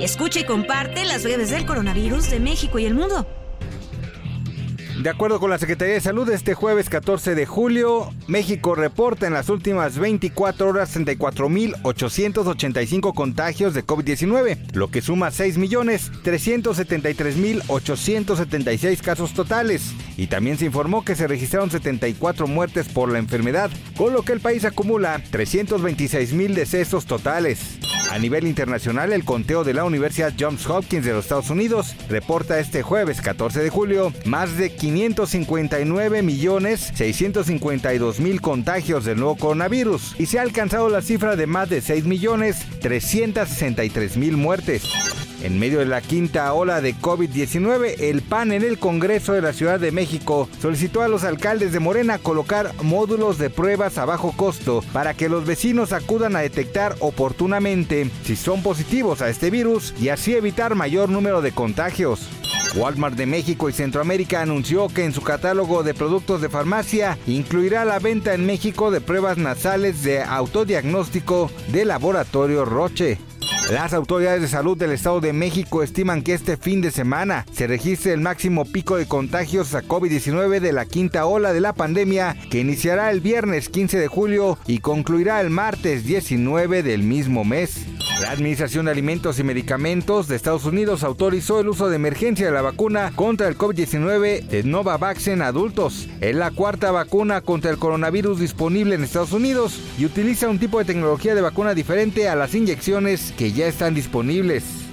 Escucha y comparte las redes del coronavirus de México y el mundo. De acuerdo con la Secretaría de Salud, este jueves 14 de julio, México reporta en las últimas 24 horas 34.885 contagios de COVID-19, lo que suma 6.373.876 casos totales. Y también se informó que se registraron 74 muertes por la enfermedad, con lo que el país acumula 326.000 decesos totales. A nivel internacional, el conteo de la Universidad Johns Hopkins de los Estados Unidos reporta este jueves 14 de julio más de 559 millones 652 mil contagios del nuevo coronavirus y se ha alcanzado la cifra de más de 6 millones 363 mil muertes. En medio de la quinta ola de COVID-19, el PAN en el Congreso de la Ciudad de México solicitó a los alcaldes de Morena colocar módulos de pruebas a bajo costo para que los vecinos acudan a detectar oportunamente si son positivos a este virus y así evitar mayor número de contagios. Walmart de México y Centroamérica anunció que en su catálogo de productos de farmacia incluirá la venta en México de pruebas nasales de autodiagnóstico de laboratorio Roche. Las autoridades de salud del Estado de México estiman que este fin de semana se registre el máximo pico de contagios a COVID-19 de la quinta ola de la pandemia que iniciará el viernes 15 de julio y concluirá el martes 19 del mismo mes. La Administración de Alimentos y Medicamentos de Estados Unidos autorizó el uso de emergencia de la vacuna contra el COVID-19 de Novavax en adultos. Es la cuarta vacuna contra el coronavirus disponible en Estados Unidos y utiliza un tipo de tecnología de vacuna diferente a las inyecciones que ya están disponibles.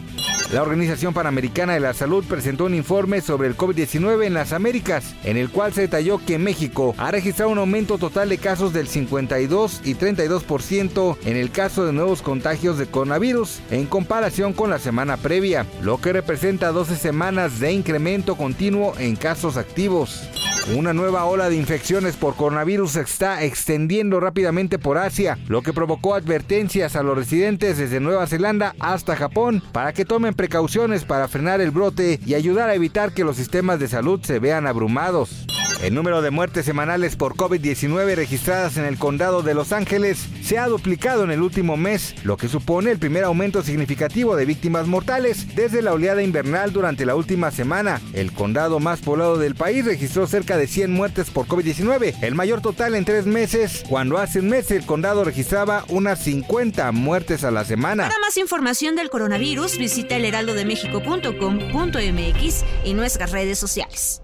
La Organización Panamericana de la Salud presentó un informe sobre el COVID-19 en las Américas, en el cual se detalló que México ha registrado un aumento total de casos del 52 y 32% en el caso de nuevos contagios de coronavirus en comparación con la semana previa, lo que representa 12 semanas de incremento continuo en casos activos. Una nueva ola de infecciones por coronavirus se está extendiendo rápidamente por Asia, lo que provocó advertencias a los residentes desde Nueva Zelanda hasta Japón para que tomen precauciones para frenar el brote y ayudar a evitar que los sistemas de salud se vean abrumados. El número de muertes semanales por COVID-19 registradas en el condado de Los Ángeles se ha duplicado en el último mes, lo que supone el primer aumento significativo de víctimas mortales desde la oleada invernal durante la última semana. El condado más poblado del país registró cerca de 100 muertes por COVID-19, el mayor total en tres meses, cuando hace un mes el condado registraba unas 50 muertes a la semana. Para más información del coronavirus, visita elheraldodemexico.com.mx y nuestras redes sociales.